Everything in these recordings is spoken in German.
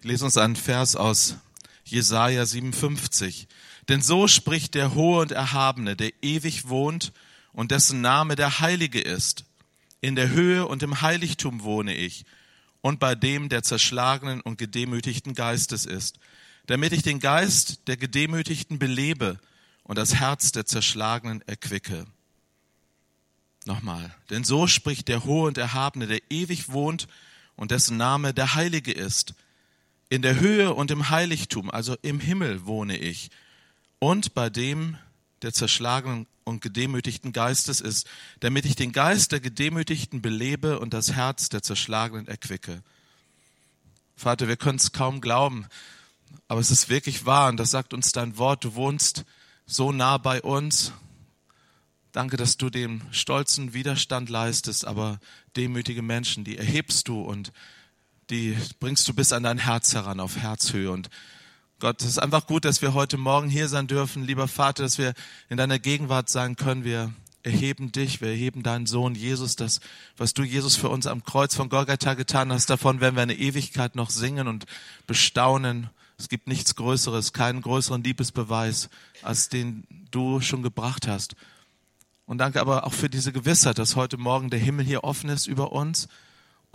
Ich lese uns einen Vers aus Jesaja 57. Denn so spricht der Hohe und Erhabene, der ewig wohnt und dessen Name der Heilige ist. In der Höhe und im Heiligtum wohne ich und bei dem, der zerschlagenen und gedemütigten Geistes ist, damit ich den Geist der Gedemütigten belebe und das Herz der Zerschlagenen erquicke. Nochmal. Denn so spricht der Hohe und Erhabene, der ewig wohnt und dessen Name der Heilige ist. In der Höhe und im Heiligtum, also im Himmel wohne ich und bei dem, der zerschlagenen und gedemütigten Geistes ist, damit ich den Geist der Gedemütigten belebe und das Herz der Zerschlagenen erquicke. Vater, wir können es kaum glauben, aber es ist wirklich wahr und das sagt uns dein Wort. Du wohnst so nah bei uns. Danke, dass du dem stolzen Widerstand leistest, aber demütige Menschen, die erhebst du und die bringst du bis an dein Herz heran, auf Herzhöhe. Und Gott, es ist einfach gut, dass wir heute Morgen hier sein dürfen, lieber Vater, dass wir in deiner Gegenwart sein können. Wir erheben dich, wir erheben deinen Sohn Jesus, das, was du Jesus für uns am Kreuz von Golgatha getan hast, davon werden wir eine Ewigkeit noch singen und bestaunen. Es gibt nichts Größeres, keinen größeren Liebesbeweis, als den du schon gebracht hast. Und danke aber auch für diese Gewissheit, dass heute Morgen der Himmel hier offen ist über uns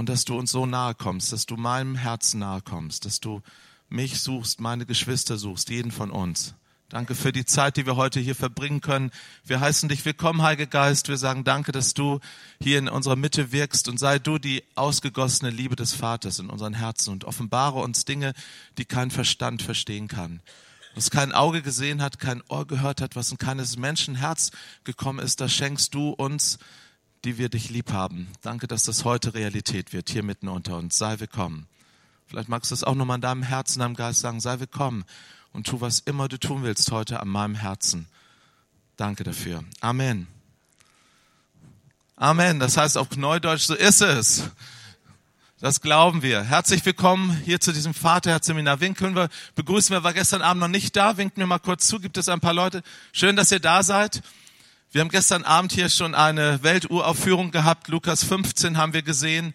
und dass du uns so nahe kommst, dass du meinem Herzen nahe kommst, dass du mich suchst, meine Geschwister suchst, jeden von uns. Danke für die Zeit, die wir heute hier verbringen können. Wir heißen dich willkommen, Heiliger Geist. Wir sagen danke, dass du hier in unserer Mitte wirkst und sei du die ausgegossene Liebe des Vaters in unseren Herzen und offenbare uns Dinge, die kein Verstand verstehen kann. Was kein Auge gesehen hat, kein Ohr gehört hat, was in keines Menschen Herz gekommen ist, das schenkst du uns, die wir dich lieb haben. Danke, dass das heute Realität wird, hier mitten unter uns. Sei willkommen. Vielleicht magst du es auch nochmal in deinem Herzen, deinem Geist sagen, sei willkommen und tu, was immer du tun willst heute an meinem Herzen. Danke dafür. Amen. Amen. Das heißt auf Neudeutsch, so ist es. Das glauben wir. Herzlich willkommen hier zu diesem Vaterherzseminar. Wen können wir begrüßen? Wer war gestern Abend noch nicht da? Winkt mir mal kurz zu. Gibt es ein paar Leute? Schön, dass ihr da seid. Wir haben gestern Abend hier schon eine Welturaufführung gehabt. Lukas 15 haben wir gesehen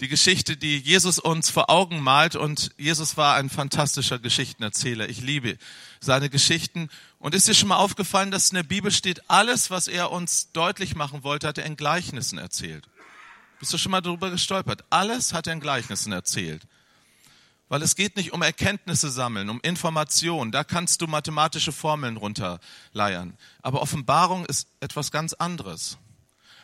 die Geschichte, die Jesus uns vor Augen malt. Und Jesus war ein fantastischer Geschichtenerzähler. Ich liebe seine Geschichten. Und ist dir schon mal aufgefallen, dass in der Bibel steht, alles, was er uns deutlich machen wollte, hat er in Gleichnissen erzählt. Bist du schon mal darüber gestolpert? Alles hat er in Gleichnissen erzählt. Weil es geht nicht um Erkenntnisse sammeln, um Information. Da kannst du mathematische Formeln runterleiern. Aber Offenbarung ist etwas ganz anderes.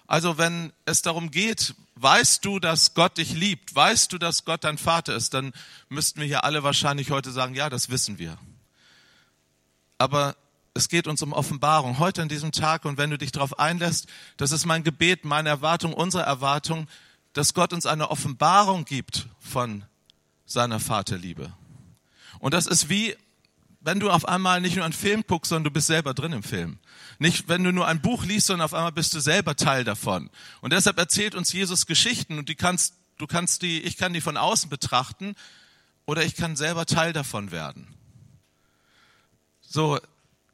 Also wenn es darum geht, weißt du, dass Gott dich liebt, weißt du, dass Gott dein Vater ist, dann müssten wir hier alle wahrscheinlich heute sagen, ja, das wissen wir. Aber es geht uns um Offenbarung heute an diesem Tag und wenn du dich darauf einlässt, das ist mein Gebet, meine Erwartung, unsere Erwartung, dass Gott uns eine Offenbarung gibt von seiner Vaterliebe. Und das ist wie wenn du auf einmal nicht nur einen Film guckst, sondern du bist selber drin im Film. Nicht, wenn du nur ein Buch liest, sondern auf einmal bist du selber Teil davon. Und deshalb erzählt uns Jesus Geschichten und die kannst, du kannst die, ich kann die von außen betrachten oder ich kann selber Teil davon werden. So,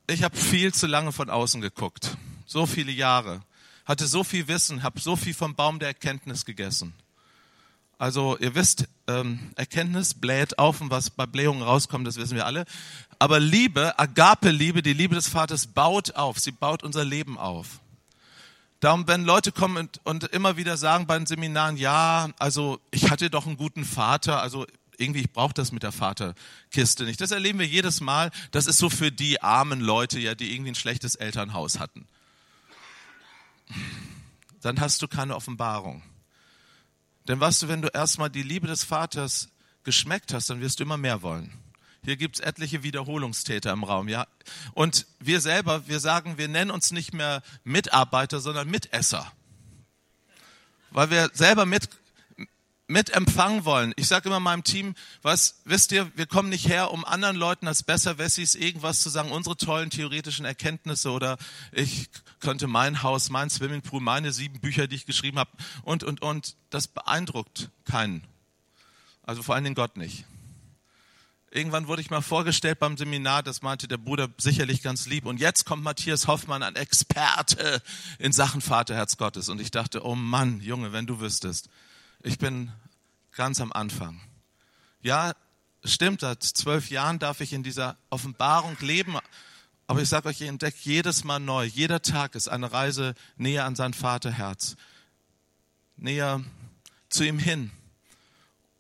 ich habe viel zu lange von außen geguckt. So viele Jahre. Hatte so viel Wissen, habe so viel vom Baum der Erkenntnis gegessen. Also ihr wisst, ähm, Erkenntnis bläht auf und was bei Blähungen rauskommt, das wissen wir alle. Aber Liebe, Agape-Liebe, die Liebe des Vaters baut auf, sie baut unser Leben auf. Darum, wenn Leute kommen und, und immer wieder sagen bei den Seminaren, ja, also ich hatte doch einen guten Vater, also irgendwie, ich brauche das mit der Vaterkiste nicht. Das erleben wir jedes Mal. Das ist so für die armen Leute, ja, die irgendwie ein schlechtes Elternhaus hatten. Dann hast du keine Offenbarung. Denn weißt du, wenn du erstmal die Liebe des Vaters geschmeckt hast, dann wirst du immer mehr wollen. Hier gibt's etliche Wiederholungstäter im Raum, ja. Und wir selber, wir sagen, wir nennen uns nicht mehr Mitarbeiter, sondern Mitesser. Weil wir selber mit, mit empfangen wollen. Ich sage immer meinem Team, was, wisst ihr, wir kommen nicht her, um anderen Leuten als Besserwessis irgendwas zu sagen, unsere tollen theoretischen Erkenntnisse oder ich könnte mein Haus, mein Swimmingpool, meine sieben Bücher, die ich geschrieben habe und, und, und. Das beeindruckt keinen. Also vor allen Dingen Gott nicht. Irgendwann wurde ich mal vorgestellt beim Seminar, das meinte der Bruder sicherlich ganz lieb. Und jetzt kommt Matthias Hoffmann, ein Experte in Sachen Vaterherz Gottes. Und ich dachte, oh Mann, Junge, wenn du wüsstest, ich bin ganz am Anfang. Ja, stimmt, seit zwölf Jahren darf ich in dieser Offenbarung leben. Aber ich sage euch, ich entdecke jedes Mal neu. Jeder Tag ist eine Reise näher an sein Vaterherz. Näher zu ihm hin.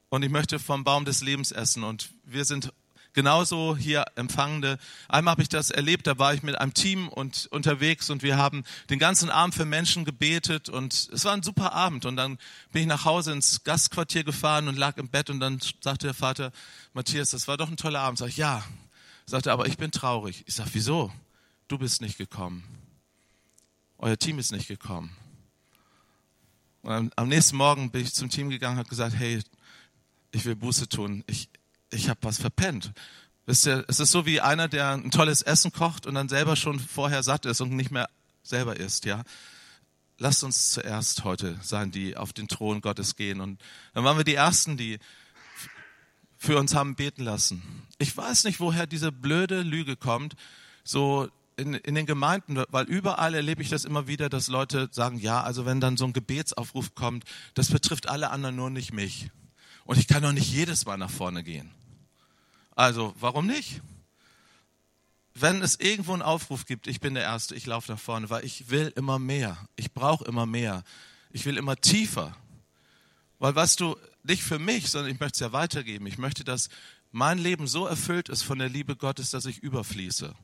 Und ich möchte vom Baum des Lebens essen. Und wir sind genauso hier Empfangende. Einmal habe ich das erlebt, da war ich mit einem Team und unterwegs und wir haben den ganzen Abend für Menschen gebetet und es war ein super Abend. Und dann bin ich nach Hause ins Gastquartier gefahren und lag im Bett und dann sagte der Vater, Matthias, das war doch ein toller Abend. Sag ich, ja. Sagte, aber ich bin traurig. Ich sag, wieso? Du bist nicht gekommen. Euer Team ist nicht gekommen. Und am nächsten Morgen bin ich zum Team gegangen und habe gesagt, hey, ich will Buße tun. Ich, ich habe was verpennt. Wisst ihr, es ist so wie einer, der ein tolles Essen kocht und dann selber schon vorher satt ist und nicht mehr selber isst, ja. Lasst uns zuerst heute sein, die auf den Thron Gottes gehen. Und dann waren wir die Ersten, die für uns haben beten lassen. Ich weiß nicht, woher diese blöde Lüge kommt, so in, in den Gemeinden, weil überall erlebe ich das immer wieder, dass Leute sagen, ja, also wenn dann so ein Gebetsaufruf kommt, das betrifft alle anderen, nur nicht mich. Und ich kann doch nicht jedes Mal nach vorne gehen. Also, warum nicht? Wenn es irgendwo einen Aufruf gibt, ich bin der Erste, ich laufe nach vorne, weil ich will immer mehr. Ich brauche immer mehr. Ich will immer tiefer. Weil was du, nicht für mich, sondern ich möchte es ja weitergeben. Ich möchte, dass mein Leben so erfüllt ist von der Liebe Gottes, dass ich überfließe.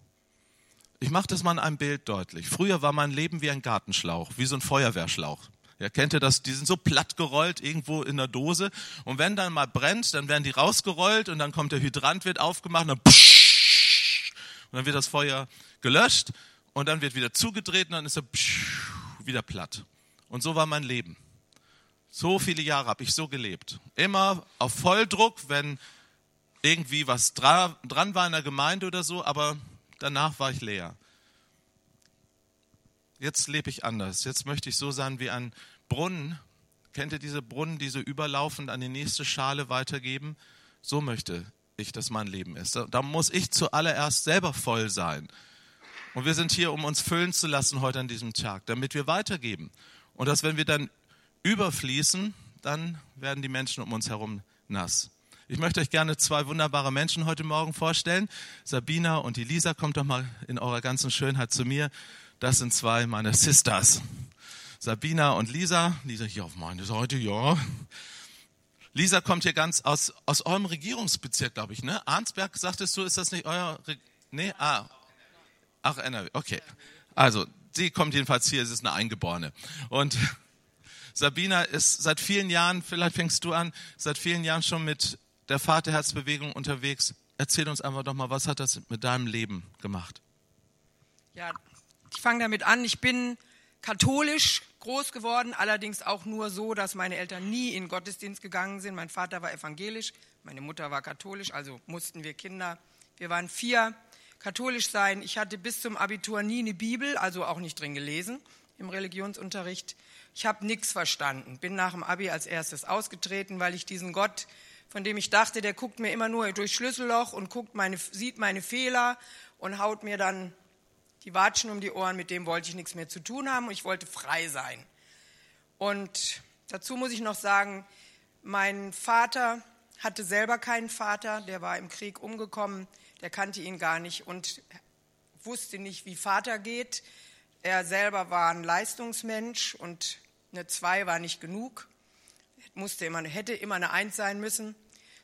Ich mache das mal in einem Bild deutlich. Früher war mein Leben wie ein Gartenschlauch, wie so ein Feuerwehrschlauch. Ja, kennt ihr das? Die sind so platt gerollt irgendwo in der Dose. Und wenn dann mal brennt, dann werden die rausgerollt und dann kommt der Hydrant, wird aufgemacht und dann, und dann wird das Feuer gelöscht und dann wird wieder zugedreht und dann ist er wieder platt. Und so war mein Leben. So viele Jahre habe ich so gelebt. Immer auf Volldruck, wenn irgendwie was dran war in der Gemeinde oder so, aber danach war ich leer jetzt lebe ich anders. Jetzt möchte ich so sein wie ein Brunnen. Kennt ihr diese Brunnen, die so überlaufend an die nächste Schale weitergeben? So möchte ich, dass mein Leben ist. Da muss ich zuallererst selber voll sein. Und wir sind hier, um uns füllen zu lassen heute an diesem Tag, damit wir weitergeben. Und dass, wenn wir dann überfließen, dann werden die Menschen um uns herum nass. Ich möchte euch gerne zwei wunderbare Menschen heute Morgen vorstellen. Sabina und die Lisa, kommt doch mal in eurer ganzen Schönheit zu mir. Das sind zwei meiner Sisters. Sabina und Lisa. Lisa hier auf meine Seite, ja. Lisa kommt hier ganz aus, aus eurem Regierungsbezirk, glaube ich, ne? Arnsberg, sagtest du, ist das nicht euer, Re nee? Ah. Ach, NRW, okay. Also, sie kommt jedenfalls hier, sie ist eine Eingeborene. Und Sabina ist seit vielen Jahren, vielleicht fängst du an, seit vielen Jahren schon mit der Vaterherzbewegung unterwegs. Erzähl uns einfach doch mal, was hat das mit deinem Leben gemacht? Ja, ich fange damit an, ich bin katholisch groß geworden, allerdings auch nur so, dass meine Eltern nie in Gottesdienst gegangen sind. Mein Vater war evangelisch, meine Mutter war katholisch, also mussten wir Kinder, wir waren vier, katholisch sein. Ich hatte bis zum Abitur nie eine Bibel, also auch nicht drin gelesen im Religionsunterricht. Ich habe nichts verstanden, bin nach dem Abi als erstes ausgetreten, weil ich diesen Gott, von dem ich dachte, der guckt mir immer nur durch Schlüsselloch und guckt meine, sieht meine Fehler und haut mir dann die Watschen um die Ohren, mit dem wollte ich nichts mehr zu tun haben und ich wollte frei sein. Und dazu muss ich noch sagen, mein Vater hatte selber keinen Vater, der war im Krieg umgekommen, der kannte ihn gar nicht und wusste nicht, wie Vater geht. Er selber war ein Leistungsmensch und eine Zwei war nicht genug, musste immer, hätte immer eine Eins sein müssen.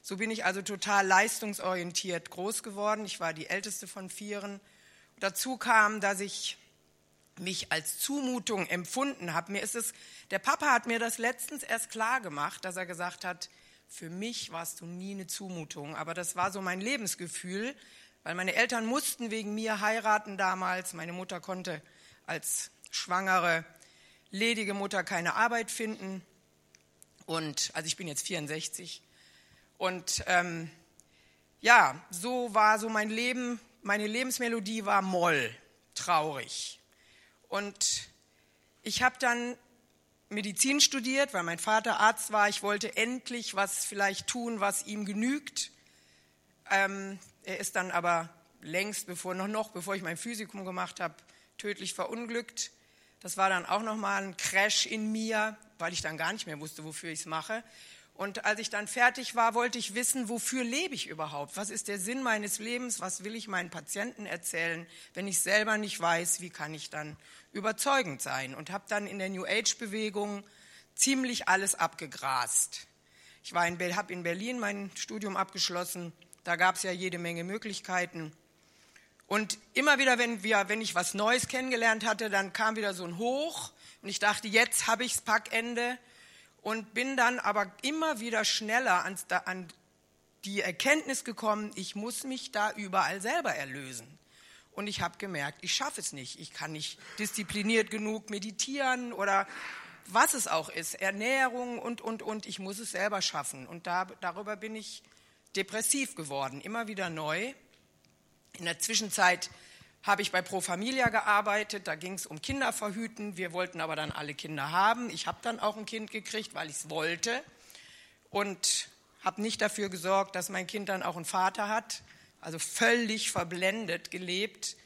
So bin ich also total leistungsorientiert groß geworden. Ich war die älteste von Vieren Dazu kam, dass ich mich als Zumutung empfunden habe. Mir ist es, der Papa hat mir das letztens erst klar gemacht, dass er gesagt hat, für mich warst du nie eine Zumutung, aber das war so mein Lebensgefühl, weil meine Eltern mussten wegen mir heiraten damals. Meine Mutter konnte als schwangere, ledige Mutter keine Arbeit finden. Und also ich bin jetzt 64. Und ähm, ja, so war so mein Leben meine Lebensmelodie war Moll, traurig. Und ich habe dann Medizin studiert, weil mein Vater Arzt war. Ich wollte endlich was vielleicht tun, was ihm genügt. Ähm, er ist dann aber längst, bevor noch, noch, bevor ich mein Physikum gemacht habe, tödlich verunglückt. Das war dann auch nochmal ein Crash in mir, weil ich dann gar nicht mehr wusste, wofür ich es mache. Und als ich dann fertig war, wollte ich wissen, wofür lebe ich überhaupt? Was ist der Sinn meines Lebens? Was will ich meinen Patienten erzählen? Wenn ich selber nicht weiß, wie kann ich dann überzeugend sein? Und habe dann in der New Age-Bewegung ziemlich alles abgegrast. Ich habe in Berlin mein Studium abgeschlossen. Da gab es ja jede Menge Möglichkeiten. Und immer wieder, wenn, wir, wenn ich was Neues kennengelernt hatte, dann kam wieder so ein Hoch. Und ich dachte, jetzt habe ich das Packende und bin dann aber immer wieder schneller ans, an die Erkenntnis gekommen, ich muss mich da überall selber erlösen. Und ich habe gemerkt, ich schaffe es nicht. Ich kann nicht diszipliniert genug meditieren oder was es auch ist, Ernährung und, und, und. Ich muss es selber schaffen. Und da, darüber bin ich depressiv geworden, immer wieder neu. In der Zwischenzeit habe ich bei Pro Familia gearbeitet, da ging es um Kinderverhüten. Wir wollten aber dann alle Kinder haben. Ich habe dann auch ein Kind gekriegt, weil ich es wollte und habe nicht dafür gesorgt, dass mein Kind dann auch einen Vater hat. Also völlig verblendet gelebt,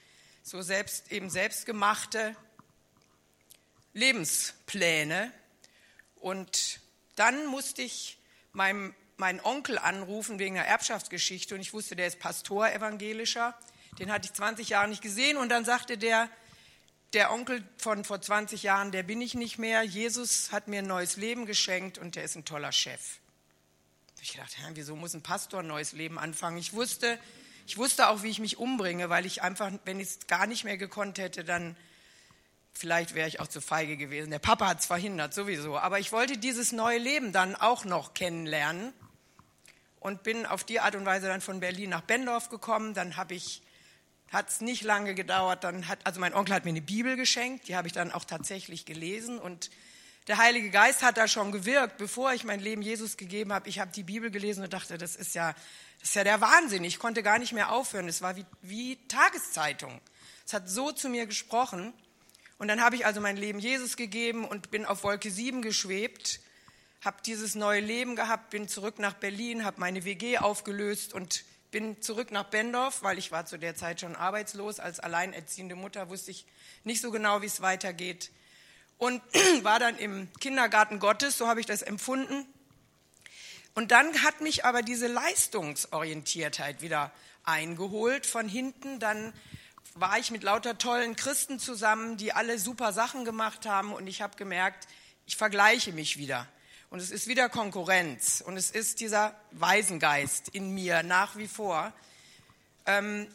so selbst eben selbstgemachte Lebenspläne. Und dann musste ich meinem, meinen Onkel anrufen wegen einer Erbschaftsgeschichte und ich wusste, der ist Pastor evangelischer den hatte ich 20 Jahre nicht gesehen und dann sagte der, der Onkel von vor 20 Jahren, der bin ich nicht mehr. Jesus hat mir ein neues Leben geschenkt und der ist ein toller Chef. Ich dachte, wieso muss ein Pastor ein neues Leben anfangen? Ich wusste, ich wusste auch, wie ich mich umbringe, weil ich einfach, wenn ich es gar nicht mehr gekonnt hätte, dann vielleicht wäre ich auch zu feige gewesen. Der Papa hat es verhindert, sowieso. Aber ich wollte dieses neue Leben dann auch noch kennenlernen und bin auf die Art und Weise dann von Berlin nach Bendorf gekommen. Dann habe ich hat es nicht lange gedauert. Dann hat, also mein Onkel hat mir eine Bibel geschenkt, die habe ich dann auch tatsächlich gelesen und der Heilige Geist hat da schon gewirkt, bevor ich mein Leben Jesus gegeben habe. Ich habe die Bibel gelesen und dachte, das ist ja, das ist ja der Wahnsinn. Ich konnte gar nicht mehr aufhören. Es war wie, wie Tageszeitung. Es hat so zu mir gesprochen. Und dann habe ich also mein Leben Jesus gegeben und bin auf Wolke 7 geschwebt, habe dieses neue Leben gehabt, bin zurück nach Berlin, habe meine WG aufgelöst und bin zurück nach Bendorf, weil ich war zu der Zeit schon arbeitslos. Als alleinerziehende Mutter wusste ich nicht so genau, wie es weitergeht. Und war dann im Kindergarten Gottes, so habe ich das empfunden. Und dann hat mich aber diese Leistungsorientiertheit wieder eingeholt von hinten. Dann war ich mit lauter tollen Christen zusammen, die alle super Sachen gemacht haben. Und ich habe gemerkt, ich vergleiche mich wieder. Und es ist wieder Konkurrenz. Und es ist dieser Waisengeist in mir nach wie vor. Ähm,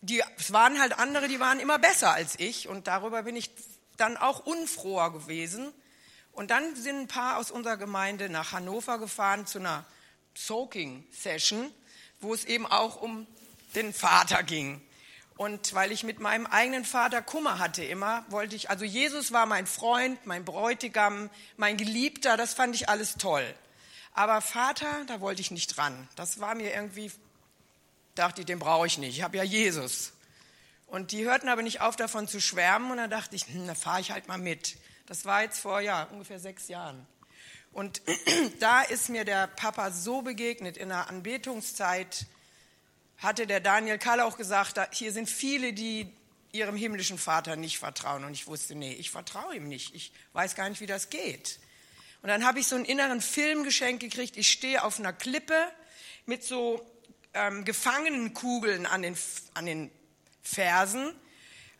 die, es waren halt andere, die waren immer besser als ich. Und darüber bin ich dann auch unfroher gewesen. Und dann sind ein paar aus unserer Gemeinde nach Hannover gefahren zu einer Soaking-Session, wo es eben auch um den Vater ging. Und weil ich mit meinem eigenen Vater Kummer hatte immer, wollte ich, also Jesus war mein Freund, mein Bräutigam, mein Geliebter, das fand ich alles toll. Aber Vater, da wollte ich nicht dran. Das war mir irgendwie, dachte ich, den brauche ich nicht. Ich habe ja Jesus. Und die hörten aber nicht auf, davon zu schwärmen. Und dann dachte ich, hm, da fahre ich halt mal mit. Das war jetzt vor ja, ungefähr sechs Jahren. Und da ist mir der Papa so begegnet in der Anbetungszeit hatte der Daniel Kahl auch gesagt, hier sind viele, die ihrem himmlischen Vater nicht vertrauen. Und ich wusste, nee, ich vertraue ihm nicht. Ich weiß gar nicht, wie das geht. Und dann habe ich so einen inneren Film geschenkt gekriegt. Ich stehe auf einer Klippe mit so ähm, Gefangenenkugeln an den, an den Fersen.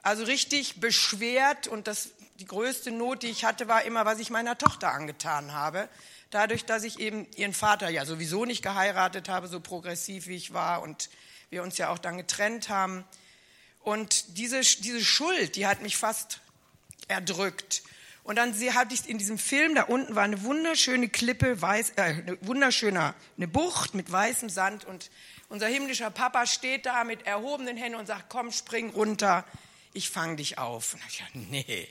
Also richtig beschwert. Und das, die größte Not, die ich hatte, war immer, was ich meiner Tochter angetan habe. Dadurch, dass ich eben ihren Vater ja sowieso nicht geheiratet habe, so progressiv wie ich war und wir uns ja auch dann getrennt haben. Und diese, diese Schuld, die hat mich fast erdrückt. Und dann hatte ich in diesem Film, da unten war eine wunderschöne Klippe, weiß, äh, eine wunderschöne eine Bucht mit weißem Sand und unser himmlischer Papa steht da mit erhobenen Händen und sagt, komm, spring runter, ich fange dich auf. Und ich dachte, nee,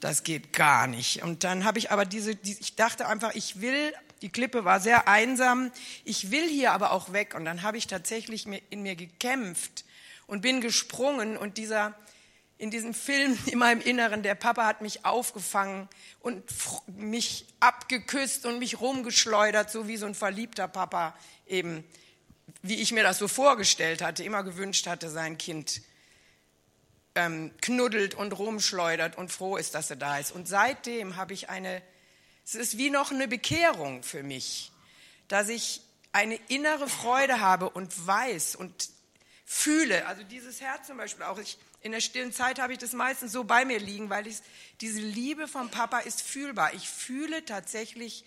das geht gar nicht. Und dann habe ich aber diese, die, ich dachte einfach, ich will die Klippe war sehr einsam. Ich will hier aber auch weg. Und dann habe ich tatsächlich in mir gekämpft und bin gesprungen. Und dieser, in diesem Film in meinem Inneren, der Papa hat mich aufgefangen und mich abgeküsst und mich rumgeschleudert, so wie so ein verliebter Papa eben, wie ich mir das so vorgestellt hatte, immer gewünscht hatte, sein Kind ähm, knuddelt und rumschleudert und froh ist, dass er da ist. Und seitdem habe ich eine Es ist wie noch eine Bekehrung für mich, dass ich eine innere Freude habe und weiß und fühle. Also dieses Herz zum Beispiel auch. Ich, in der stillen Zeit habe ich das meistens so bei mir liegen, weil ich, diese Liebe vom Papa ist fühlbar. Ich fühle tatsächlich,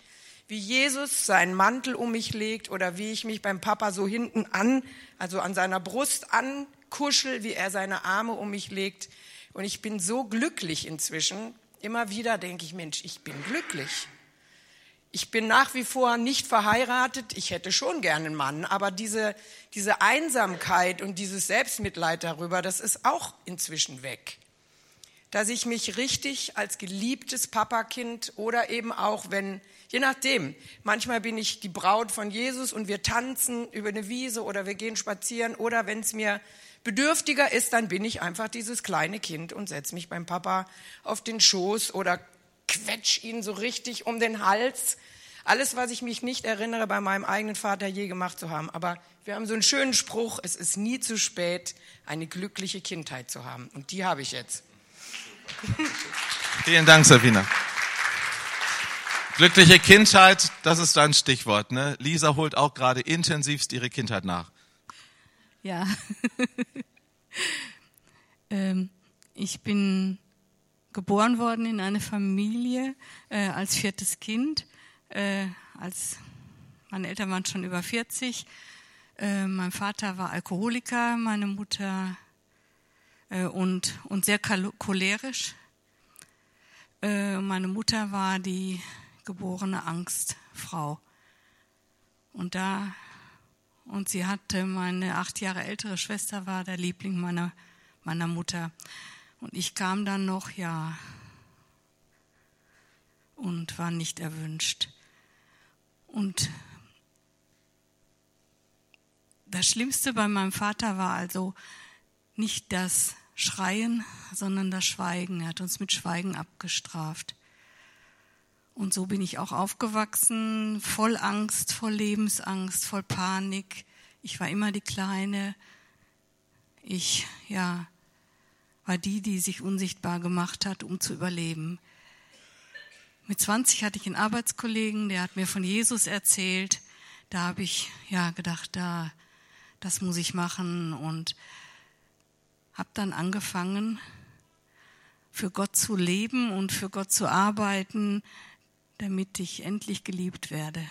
wie Jesus seinen Mantel um mich legt oder wie ich mich beim Papa so hinten an, also an seiner Brust ankuschel, wie er seine Arme um mich legt. Und ich bin so glücklich inzwischen. Immer wieder denke ich, Mensch, ich bin glücklich. Ich bin nach wie vor nicht verheiratet. Ich hätte schon gerne einen Mann, aber diese, diese Einsamkeit und dieses Selbstmitleid darüber, das ist auch inzwischen weg. Dass ich mich richtig als geliebtes Papakind oder eben auch, wenn, je nachdem, manchmal bin ich die Braut von Jesus und wir tanzen über eine Wiese oder wir gehen spazieren oder wenn es mir bedürftiger ist, dann bin ich einfach dieses kleine Kind und setze mich beim Papa auf den Schoß oder quetsch ihn so richtig um den Hals. Alles, was ich mich nicht erinnere, bei meinem eigenen Vater je gemacht zu haben. Aber wir haben so einen schönen Spruch, es ist nie zu spät, eine glückliche Kindheit zu haben. Und die habe ich jetzt. Vielen Dank, Sabina. Glückliche Kindheit, das ist dein Stichwort. Ne? Lisa holt auch gerade intensivst ihre Kindheit nach. Ja. ähm, ich bin geboren worden in eine Familie äh, als viertes Kind. Äh, als meine Eltern waren schon über 40. Äh, mein Vater war Alkoholiker, meine Mutter äh, und, und sehr cholerisch. Äh, meine Mutter war die geborene Angstfrau. Und da und sie hatte meine acht Jahre ältere Schwester war der Liebling meiner meiner Mutter und ich kam dann noch, ja, und war nicht erwünscht. Und das Schlimmste bei meinem Vater war also nicht das Schreien, sondern das Schweigen. Er hat uns mit Schweigen abgestraft. Und so bin ich auch aufgewachsen, voll Angst, voll Lebensangst, voll Panik. Ich war immer die Kleine. Ich, ja, war die, die sich unsichtbar gemacht hat, um zu überleben. Mit 20 hatte ich einen Arbeitskollegen, der hat mir von Jesus erzählt. Da habe ich ja gedacht, da, das muss ich machen und habe dann angefangen, für Gott zu leben und für Gott zu arbeiten, damit ich endlich geliebt werde.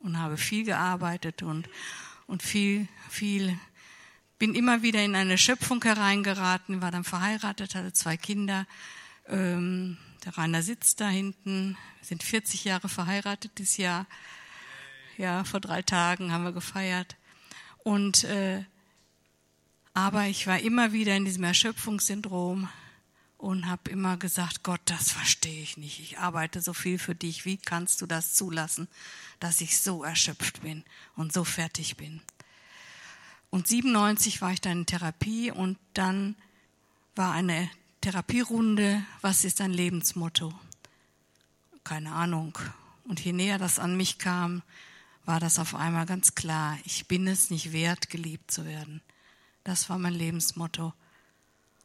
Und habe viel gearbeitet und, und viel, viel bin immer wieder in eine Schöpfung hereingeraten, war dann verheiratet, hatte zwei Kinder. Ähm, der Rainer sitzt da hinten, sind 40 Jahre verheiratet dieses Jahr. Ja, vor drei Tagen haben wir gefeiert. Und äh, aber ich war immer wieder in diesem Erschöpfungssyndrom und habe immer gesagt, Gott, das verstehe ich nicht. Ich arbeite so viel für dich. Wie kannst du das zulassen, dass ich so erschöpft bin und so fertig bin? Und 97 war ich dann in Therapie und dann war eine Therapierunde, was ist dein Lebensmotto? Keine Ahnung. Und je näher das an mich kam, war das auf einmal ganz klar. Ich bin es nicht wert, geliebt zu werden. Das war mein Lebensmotto.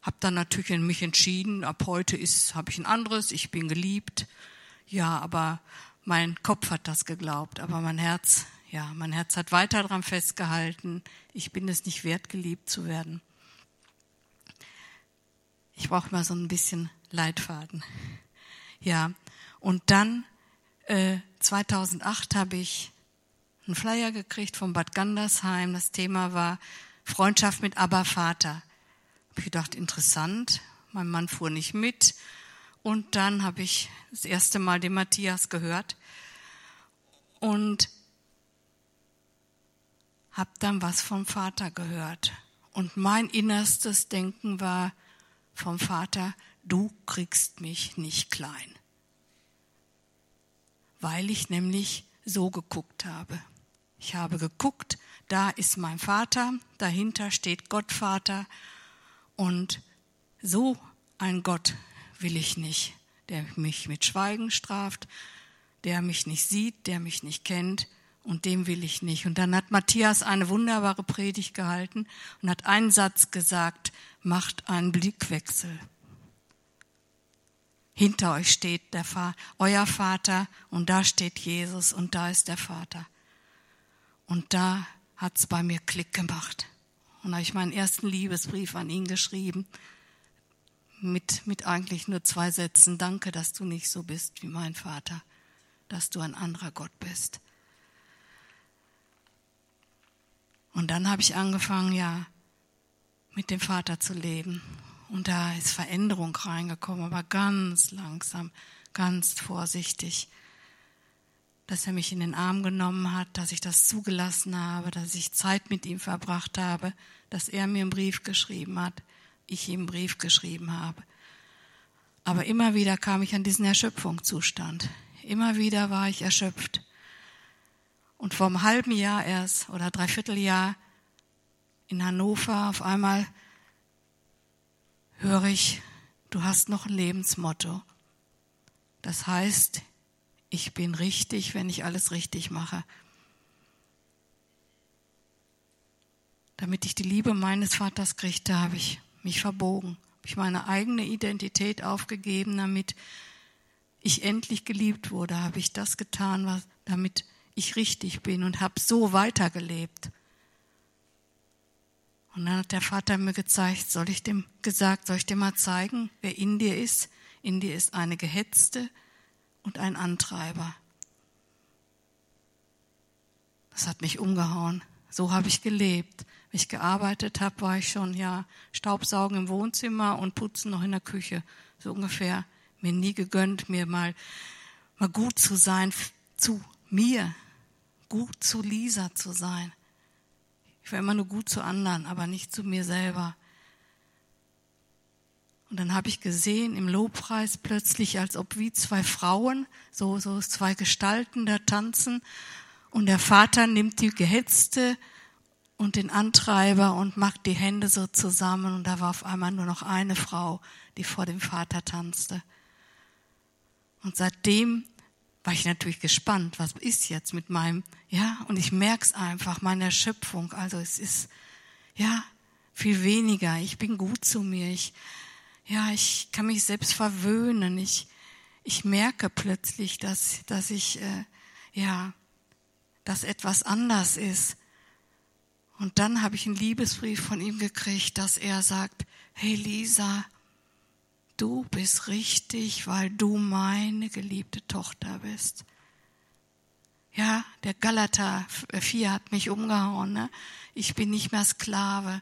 Hab dann natürlich in mich entschieden, ab heute ist, habe ich ein anderes, ich bin geliebt. Ja, aber mein Kopf hat das geglaubt, aber mein Herz ja, mein Herz hat weiter daran festgehalten, ich bin es nicht wert, geliebt zu werden. Ich brauche mal so ein bisschen Leitfaden. Ja, und dann äh, 2008 habe ich einen Flyer gekriegt vom Bad Gandersheim. Das Thema war Freundschaft mit Abba Vater. Habe ich gedacht, interessant. Mein Mann fuhr nicht mit. Und dann habe ich das erste Mal den Matthias gehört. Und habe dann was vom Vater gehört. Und mein innerstes Denken war vom Vater, du kriegst mich nicht klein. Weil ich nämlich so geguckt habe. Ich habe geguckt, da ist mein Vater, dahinter steht Gottvater und so ein Gott will ich nicht, der mich mit Schweigen straft, der mich nicht sieht, der mich nicht kennt, und dem will ich nicht. Und dann hat Matthias eine wunderbare Predigt gehalten und hat einen Satz gesagt, macht einen Blickwechsel. hinter euch steht der Vater, euer Vater und da steht Jesus und da ist der Vater. Und da hat's bei mir Klick gemacht. Und habe ich meinen ersten Liebesbrief an ihn geschrieben mit, mit eigentlich nur zwei Sätzen. Danke, dass du nicht so bist wie mein Vater, dass du ein anderer Gott bist. Und dann habe ich angefangen, ja, mit dem Vater zu leben. Und da ist Veränderung reingekommen, aber ganz langsam, ganz vorsichtig. Dass er mich in den Arm genommen hat, dass ich das zugelassen habe, dass ich Zeit mit ihm verbracht habe, dass er mir einen Brief geschrieben hat, ich ihm einen Brief geschrieben habe. Aber immer wieder kam ich an diesen Erschöpfungszustand. Immer wieder war ich erschöpft. Und vor einem halben Jahr erst oder dreiviertel Jahr in Hannover auf einmal höre ich, du hast noch ein Lebensmotto. Das heißt, ich bin richtig, wenn ich alles richtig mache. Damit ich die Liebe meines Vaters kriegte, habe ich mich verbogen, habe ich meine eigene Identität aufgegeben, damit ich endlich geliebt wurde, habe ich das getan, was, damit ich richtig bin und habe so weitergelebt. Und dann hat der Vater mir gezeigt, soll ich dem gesagt, soll ich dir mal zeigen, wer in dir ist? In dir ist eine Gehetzte und ein Antreiber. Das hat mich umgehauen. So habe ich gelebt. Wenn ich gearbeitet habe, war ich schon ja Staubsaugen im Wohnzimmer und Putzen noch in der Küche. So ungefähr. Mir nie gegönnt, mir mal, mal gut zu sein zu mir, gut zu Lisa zu sein. Ich war immer nur gut zu anderen, aber nicht zu mir selber. Und dann habe ich gesehen im Lobpreis plötzlich, als ob wie zwei Frauen, so, so zwei Gestalten da tanzen. Und der Vater nimmt die Gehetzte und den Antreiber und macht die Hände so zusammen. Und da war auf einmal nur noch eine Frau, die vor dem Vater tanzte. Und seitdem war ich natürlich gespannt, was ist jetzt mit meinem, ja, und ich merke es einfach, meine Erschöpfung. Also es ist, ja, viel weniger. Ich bin gut zu mir. Ich, ja, ich kann mich selbst verwöhnen. Ich, ich merke plötzlich, dass, dass ich, äh, ja, dass etwas anders ist. Und dann habe ich einen Liebesbrief von ihm gekriegt, dass er sagt, hey Lisa, du bist richtig, weil du meine geliebte Tochter bist. Ja, der Galater 4 hat mich umgehauen. Ne? Ich bin nicht mehr Sklave,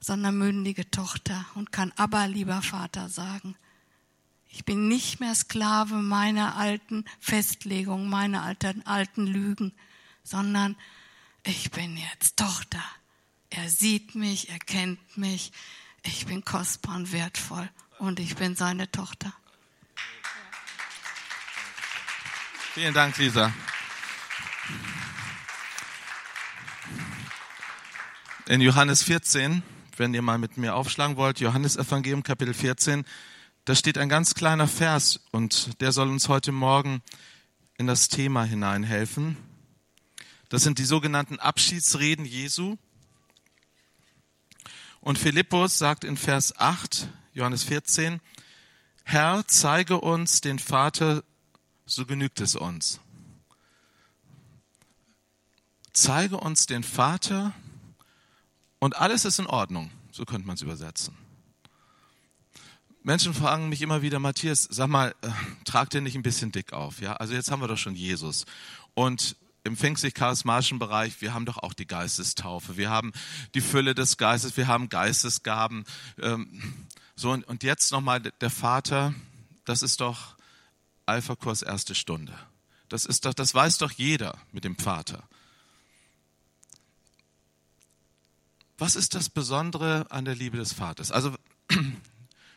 sondern mündige Tochter und kann aber lieber Vater sagen. Ich bin nicht mehr Sklave meiner alten Festlegung, meiner alten, alten Lügen, sondern ich bin jetzt Tochter. Er sieht mich, er kennt mich. Ich bin kostbar und wertvoll und ich bin seine Tochter. Vielen Dank, Lisa. In Johannes 14, wenn ihr mal mit mir aufschlagen wollt, Johannes Evangelium Kapitel 14, da steht ein ganz kleiner Vers und der soll uns heute Morgen in das Thema hineinhelfen. Das sind die sogenannten Abschiedsreden Jesu. Und Philippus sagt in Vers 8, Johannes 14, Herr, zeige uns den Vater, so genügt es uns. Zeige uns den Vater und alles ist in Ordnung. So könnte man es übersetzen. Menschen fragen mich immer wieder, Matthias, sag mal, äh, trag dir nicht ein bisschen dick auf, ja? Also jetzt haben wir doch schon Jesus. Und im pfingstlich-charismatischen Bereich, wir haben doch auch die Geistestaufe, wir haben die Fülle des Geistes, wir haben Geistesgaben. Ähm, so, und, und jetzt nochmal der Vater, das ist doch Alpha-Kurs erste Stunde. Das ist doch, das weiß doch jeder mit dem Vater. Was ist das Besondere an der Liebe des Vaters? Also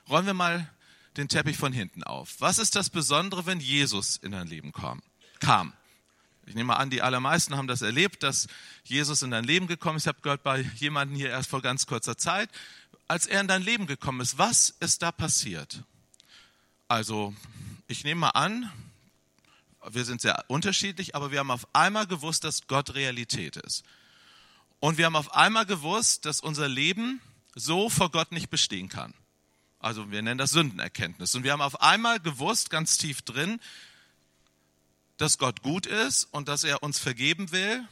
räumen wir mal den Teppich von hinten auf. Was ist das Besondere, wenn Jesus in dein Leben kam? kam? Ich nehme an, die allermeisten haben das erlebt, dass Jesus in dein Leben gekommen ist. Ich habe gehört bei jemandem hier erst vor ganz kurzer Zeit als er in dein Leben gekommen ist, was ist da passiert? Also, ich nehme mal an, wir sind sehr unterschiedlich, aber wir haben auf einmal gewusst, dass Gott Realität ist. Und wir haben auf einmal gewusst, dass unser Leben so vor Gott nicht bestehen kann. Also wir nennen das Sündenerkenntnis. Und wir haben auf einmal gewusst, ganz tief drin, dass Gott gut ist und dass er uns vergeben will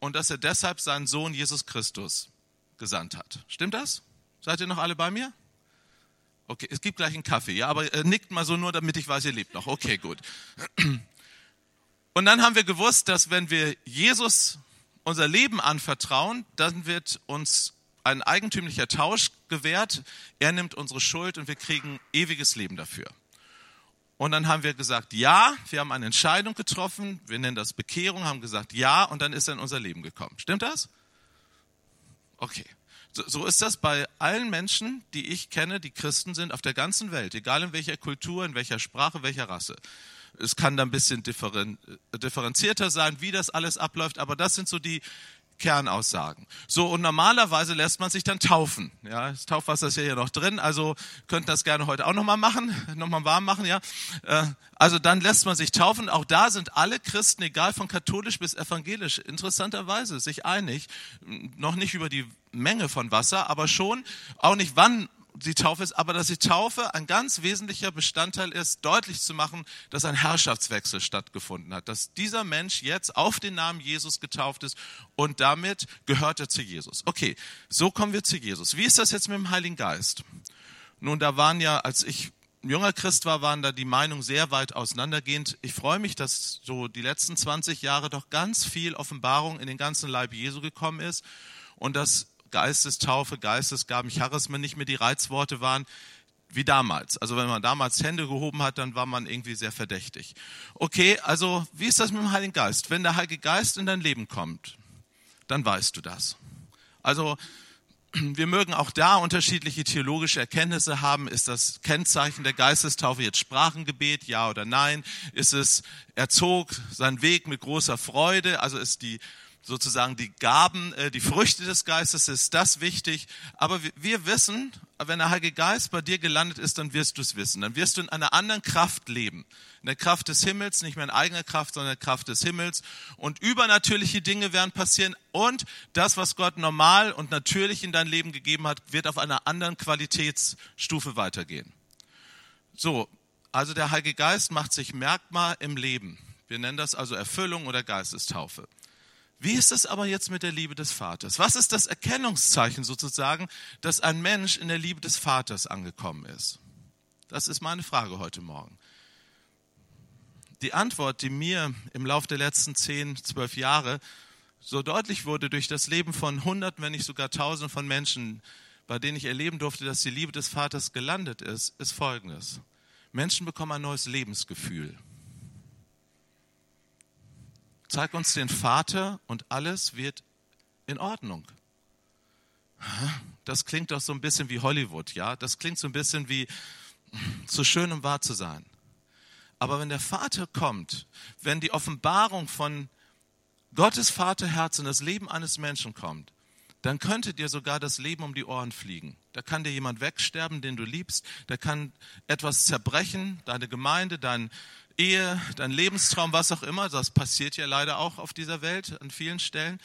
und dass er deshalb seinen Sohn Jesus Christus gesandt hat. Stimmt das? Seid ihr noch alle bei mir? Okay, es gibt gleich einen Kaffee, ja, aber äh, nickt mal so nur, damit ich weiß, ihr lebt noch. Okay, gut. Und dann haben wir gewusst, dass wenn wir Jesus unser Leben anvertrauen, dann wird uns ein eigentümlicher Tausch gewährt. Er nimmt unsere Schuld und wir kriegen ewiges Leben dafür. Und dann haben wir gesagt, ja, wir haben eine Entscheidung getroffen, wir nennen das Bekehrung, haben gesagt, ja, und dann ist er in unser Leben gekommen. Stimmt das? Okay. So, ist das bei allen Menschen, die ich kenne, die Christen sind, auf der ganzen Welt, egal in welcher Kultur, in welcher Sprache, welcher Rasse. Es kann da ein bisschen differenzierter sein, wie das alles abläuft, aber das sind so die Kernaussagen. So, und normalerweise lässt man sich dann taufen. Ja, das Taufwasser ist ja hier noch drin, also könnt das gerne heute auch nochmal machen, nochmal warm machen, ja. Äh, also dann lässt man sich taufen. Auch da sind alle Christen, egal von katholisch bis evangelisch, interessanterweise sich einig. Noch nicht über die Menge von Wasser, aber schon auch nicht wann die Taufe ist, aber dass die Taufe ein ganz wesentlicher Bestandteil ist, deutlich zu machen, dass ein Herrschaftswechsel stattgefunden hat, dass dieser Mensch jetzt auf den Namen Jesus getauft ist und damit gehört er zu Jesus. Okay, so kommen wir zu Jesus. Wie ist das jetzt mit dem Heiligen Geist? Nun, da waren ja, als ich junger Christ war, waren da die Meinungen sehr weit auseinandergehend. Ich freue mich, dass so die letzten 20 Jahre doch ganz viel Offenbarung in den ganzen Leib Jesu gekommen ist und dass Geistestaufe, Geistesgaben, Charisma nicht mehr die Reizworte waren wie damals. Also wenn man damals Hände gehoben hat, dann war man irgendwie sehr verdächtig. Okay, also wie ist das mit dem Heiligen Geist? Wenn der Heilige Geist in dein Leben kommt, dann weißt du das. Also wir mögen auch da unterschiedliche theologische Erkenntnisse haben. Ist das Kennzeichen der Geistestaufe jetzt Sprachengebet, ja oder nein? Ist es, er zog seinen Weg mit großer Freude, also ist die sozusagen die Gaben, äh, die Früchte des Geistes, ist das wichtig. Aber wir wissen, wenn der Heilige Geist bei dir gelandet ist, dann wirst du es wissen. Dann wirst du in einer anderen Kraft leben. In der Kraft des Himmels, nicht mehr in eigener Kraft, sondern in der Kraft des Himmels. Und übernatürliche Dinge werden passieren. Und das, was Gott normal und natürlich in dein Leben gegeben hat, wird auf einer anderen Qualitätsstufe weitergehen. So, also der Heilige Geist macht sich merkmal im Leben. Wir nennen das also Erfüllung oder Geistestaufe. Wie ist es aber jetzt mit der Liebe des Vaters? Was ist das Erkennungszeichen sozusagen, dass ein Mensch in der Liebe des Vaters angekommen ist? Das ist meine Frage heute Morgen. Die Antwort, die mir im Laufe der letzten zehn, zwölf Jahre so deutlich wurde durch das Leben von Hunderten, wenn nicht sogar Tausenden von Menschen, bei denen ich erleben durfte, dass die Liebe des Vaters gelandet ist, ist folgendes. Menschen bekommen ein neues Lebensgefühl. Zeig uns den Vater und alles wird in Ordnung. Das klingt doch so ein bisschen wie Hollywood, ja? Das klingt so ein bisschen wie zu schön, um wahr zu sein. Aber wenn der Vater kommt, wenn die Offenbarung von Gottes Vaterherz in das Leben eines Menschen kommt, dann könnte dir sogar das Leben um die Ohren fliegen. Da kann dir jemand wegsterben, den du liebst. Da kann etwas zerbrechen, deine Gemeinde, dein, Ehe, dein Lebenstraum, was auch immer, das passiert ja leider auch auf dieser Welt an vielen Stellen,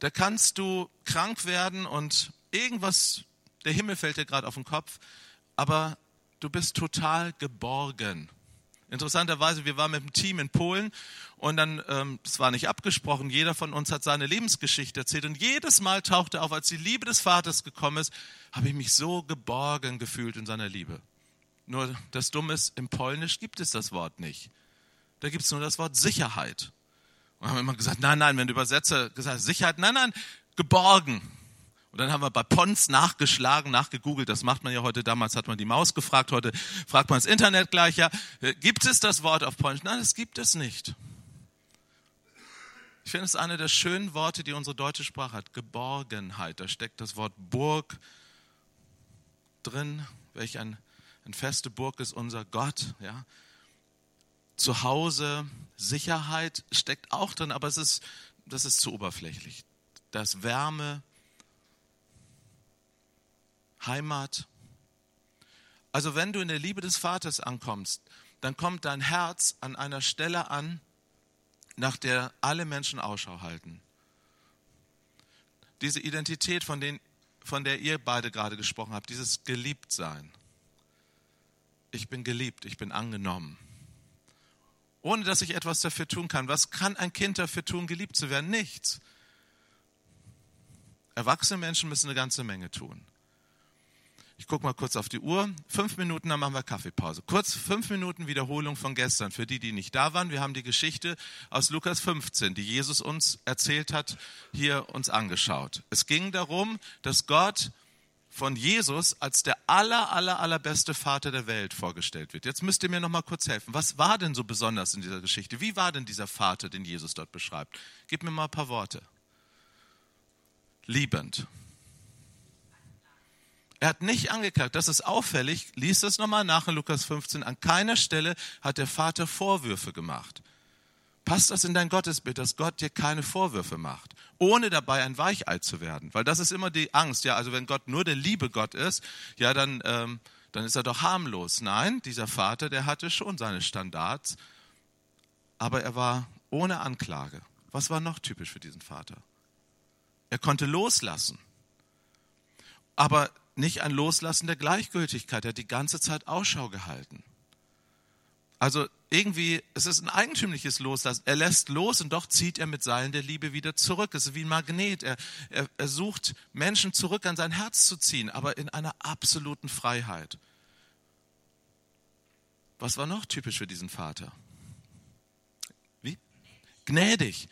da kannst du krank werden und irgendwas, der Himmel fällt dir gerade auf den Kopf, aber du bist total geborgen. Interessanterweise, wir waren mit dem Team in Polen und dann, ähm, war nicht abgesprochen, jeder von uns hat seine Lebensgeschichte erzählt und jedes Mal tauchte auf, als die Liebe des Vaters gekommen ist, habe ich mich so geborgen gefühlt in seiner Liebe. Nur das Dumme ist, im Polnisch gibt es das Wort nicht. Da gibt es nur das Wort Sicherheit. Und haben immer gesagt, nein, nein, wenn du Übersetzer gesagt Sicherheit, nein, nein, geborgen. Und dann haben wir bei Pons nachgeschlagen, nachgegoogelt. Das macht man ja heute. Damals hat man die Maus gefragt. Heute fragt man das Internet gleich. Ja, gibt es das Wort auf Polnisch? Nein, das gibt es nicht. Ich finde es eine der schönen Worte, die unsere deutsche Sprache hat. Geborgenheit. Da steckt das Wort Burg drin. Welch ein eine feste Burg ist unser Gott. Ja. Zuhause, Sicherheit steckt auch drin, aber es ist, das ist zu oberflächlich. Das Wärme, Heimat. Also wenn du in der Liebe des Vaters ankommst, dann kommt dein Herz an einer Stelle an, nach der alle Menschen Ausschau halten. Diese Identität, von, den, von der ihr beide gerade gesprochen habt, dieses Geliebtsein. Ich bin geliebt, ich bin angenommen. Ohne dass ich etwas dafür tun kann. Was kann ein Kind dafür tun, geliebt zu werden? Nichts. Erwachsene Menschen müssen eine ganze Menge tun. Ich gucke mal kurz auf die Uhr. Fünf Minuten, dann machen wir Kaffeepause. Kurz fünf Minuten Wiederholung von gestern. Für die, die nicht da waren, wir haben die Geschichte aus Lukas 15, die Jesus uns erzählt hat, hier uns angeschaut. Es ging darum, dass Gott von Jesus als der aller, aller, allerbeste Vater der Welt vorgestellt wird. Jetzt müsst ihr mir noch mal kurz helfen. Was war denn so besonders in dieser Geschichte? Wie war denn dieser Vater, den Jesus dort beschreibt? Gib mir mal ein paar Worte. Liebend er hat nicht angeklagt. Das ist auffällig. Lies das nochmal nach in Lukas 15. An keiner Stelle hat der Vater Vorwürfe gemacht. Passt das in dein Gottesbild, dass Gott dir keine Vorwürfe macht, ohne dabei ein Weichei zu werden? Weil das ist immer die Angst. Ja, also wenn Gott nur der liebe Gott ist, ja, dann, ähm, dann ist er doch harmlos. Nein, dieser Vater, der hatte schon seine Standards, aber er war ohne Anklage. Was war noch typisch für diesen Vater? Er konnte loslassen. Aber nicht ein Loslassen der Gleichgültigkeit. Er hat die ganze Zeit Ausschau gehalten. Also irgendwie, es ist ein eigentümliches Loslassen. Er lässt los und doch zieht er mit Seilen der Liebe wieder zurück. Es ist wie ein Magnet. Er, er, er sucht Menschen zurück an sein Herz zu ziehen, aber in einer absoluten Freiheit. Was war noch typisch für diesen Vater? Wie? Gnädig.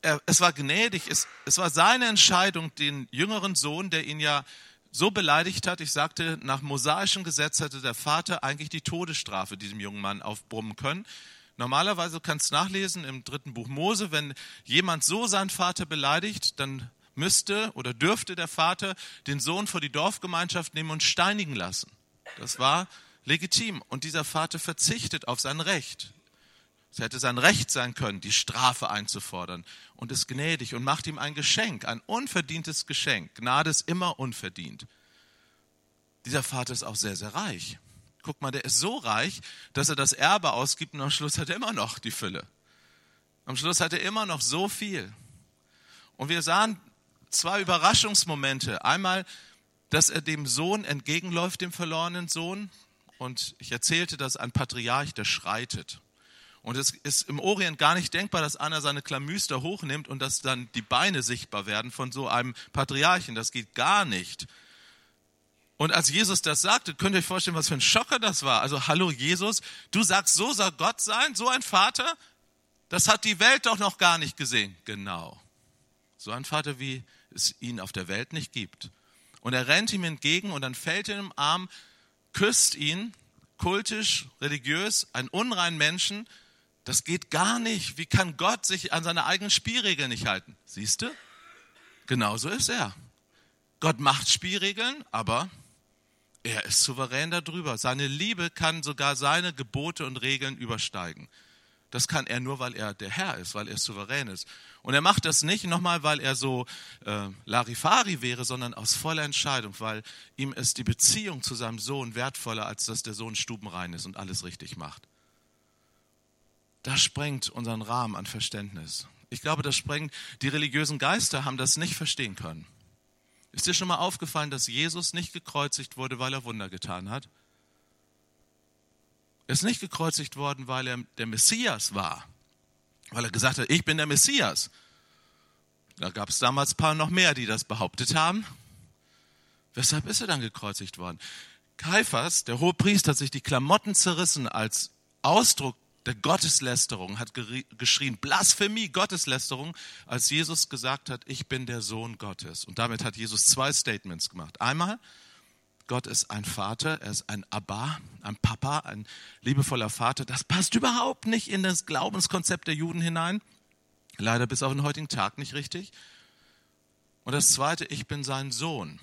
Er, es war gnädig. Es, es war seine Entscheidung, den jüngeren Sohn, der ihn ja so beleidigt hat, ich sagte, nach mosaischem Gesetz hätte der Vater eigentlich die Todesstrafe diesem jungen Mann aufbrummen können. Normalerweise kannst du nachlesen im dritten Buch Mose, wenn jemand so seinen Vater beleidigt, dann müsste oder dürfte der Vater den Sohn vor die Dorfgemeinschaft nehmen und steinigen lassen. Das war legitim. Und dieser Vater verzichtet auf sein Recht. Es hätte sein Recht sein können, die Strafe einzufordern und ist gnädig und macht ihm ein Geschenk, ein unverdientes Geschenk. Gnade ist immer unverdient. Dieser Vater ist auch sehr, sehr reich. Guck mal, der ist so reich, dass er das Erbe ausgibt und am Schluss hat er immer noch die Fülle. Am Schluss hat er immer noch so viel. Und wir sahen zwei Überraschungsmomente. Einmal, dass er dem Sohn entgegenläuft, dem verlorenen Sohn. Und ich erzählte, dass ein Patriarch, der schreitet. Und es ist im Orient gar nicht denkbar, dass einer seine Klamüster hochnimmt und dass dann die Beine sichtbar werden von so einem Patriarchen. Das geht gar nicht. Und als Jesus das sagte, könnt ihr euch vorstellen, was für ein Schocker das war. Also, hallo Jesus, du sagst, so soll Gott sein, so ein Vater? Das hat die Welt doch noch gar nicht gesehen. Genau. So ein Vater, wie es ihn auf der Welt nicht gibt. Und er rennt ihm entgegen und dann fällt er im Arm, küsst ihn, kultisch, religiös, einen unreinen Menschen, das geht gar nicht. Wie kann Gott sich an seine eigenen Spielregeln nicht halten? Siehst du? Genauso ist er. Gott macht Spielregeln, aber er ist souverän darüber. Seine Liebe kann sogar seine Gebote und Regeln übersteigen. Das kann er nur, weil er der Herr ist, weil er souverän ist. Und er macht das nicht nochmal, weil er so äh, Larifari wäre, sondern aus voller Entscheidung, weil ihm ist die Beziehung zu seinem Sohn wertvoller, als dass der Sohn stubenrein ist und alles richtig macht das sprengt unseren Rahmen an Verständnis. Ich glaube, das sprengt, die religiösen Geister haben das nicht verstehen können. Ist dir schon mal aufgefallen, dass Jesus nicht gekreuzigt wurde, weil er Wunder getan hat? Er ist nicht gekreuzigt worden, weil er der Messias war, weil er gesagt hat, ich bin der Messias. Da gab es damals ein paar noch mehr, die das behauptet haben. Weshalb ist er dann gekreuzigt worden? Kaiphas, der Hohepriester, hat sich die Klamotten zerrissen als Ausdruck der Gotteslästerung, hat geschrien, Blasphemie, Gotteslästerung, als Jesus gesagt hat, ich bin der Sohn Gottes. Und damit hat Jesus zwei Statements gemacht. Einmal, Gott ist ein Vater, er ist ein Abba, ein Papa, ein liebevoller Vater. Das passt überhaupt nicht in das Glaubenskonzept der Juden hinein. Leider bis auf den heutigen Tag nicht richtig. Und das Zweite, ich bin sein Sohn.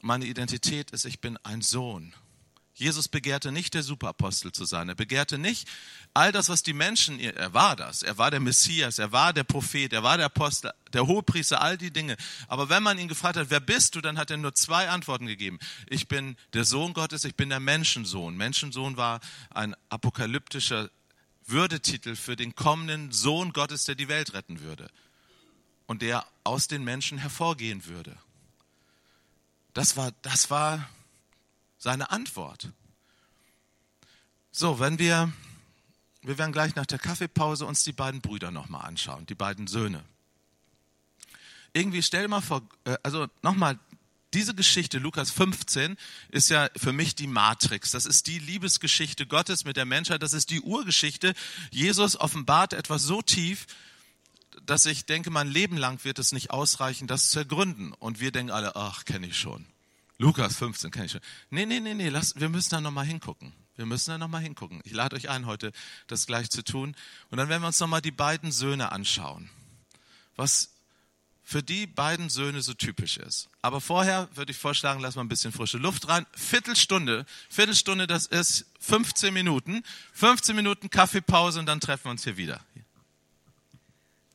Meine Identität ist, ich bin ein Sohn. Jesus begehrte nicht der Superapostel zu sein. Er begehrte nicht all das, was die Menschen, er war das. Er war der Messias, er war der Prophet, er war der Apostel, der Hohepriester, all die Dinge. Aber wenn man ihn gefragt hat, wer bist du, dann hat er nur zwei Antworten gegeben. Ich bin der Sohn Gottes, ich bin der Menschensohn. Menschensohn war ein apokalyptischer Würdetitel für den kommenden Sohn Gottes, der die Welt retten würde. und der aus den Menschen hervorgehen würde. Das war, das war seine Antwort. So, wenn wir, wir werden gleich nach der Kaffeepause uns die beiden Brüder nochmal anschauen, die beiden Söhne. Irgendwie stell mal vor, äh, also nochmal, diese Geschichte, Lukas 15, ist ja für mich die Matrix. Das ist die Liebesgeschichte Gottes mit der Menschheit. Das ist die Urgeschichte. Jesus offenbart etwas so tief, dass ich denke, mein Leben lang wird es nicht ausreichen, das zu ergründen. Und wir denken alle, ach, kenne ich schon. Lukas 15 kenne ich schon. Nee, nee, nee, nee, lass, wir müssen da nochmal hingucken. Wir müssen da nochmal hingucken. Ich lade euch ein, heute das gleich zu tun. Und dann werden wir uns nochmal die beiden Söhne anschauen. Was für die beiden Söhne so typisch ist. Aber vorher würde ich vorschlagen, lass mal ein bisschen frische Luft rein. Viertelstunde, Viertelstunde, das ist 15 Minuten. 15 Minuten Kaffeepause und dann treffen wir uns hier wieder.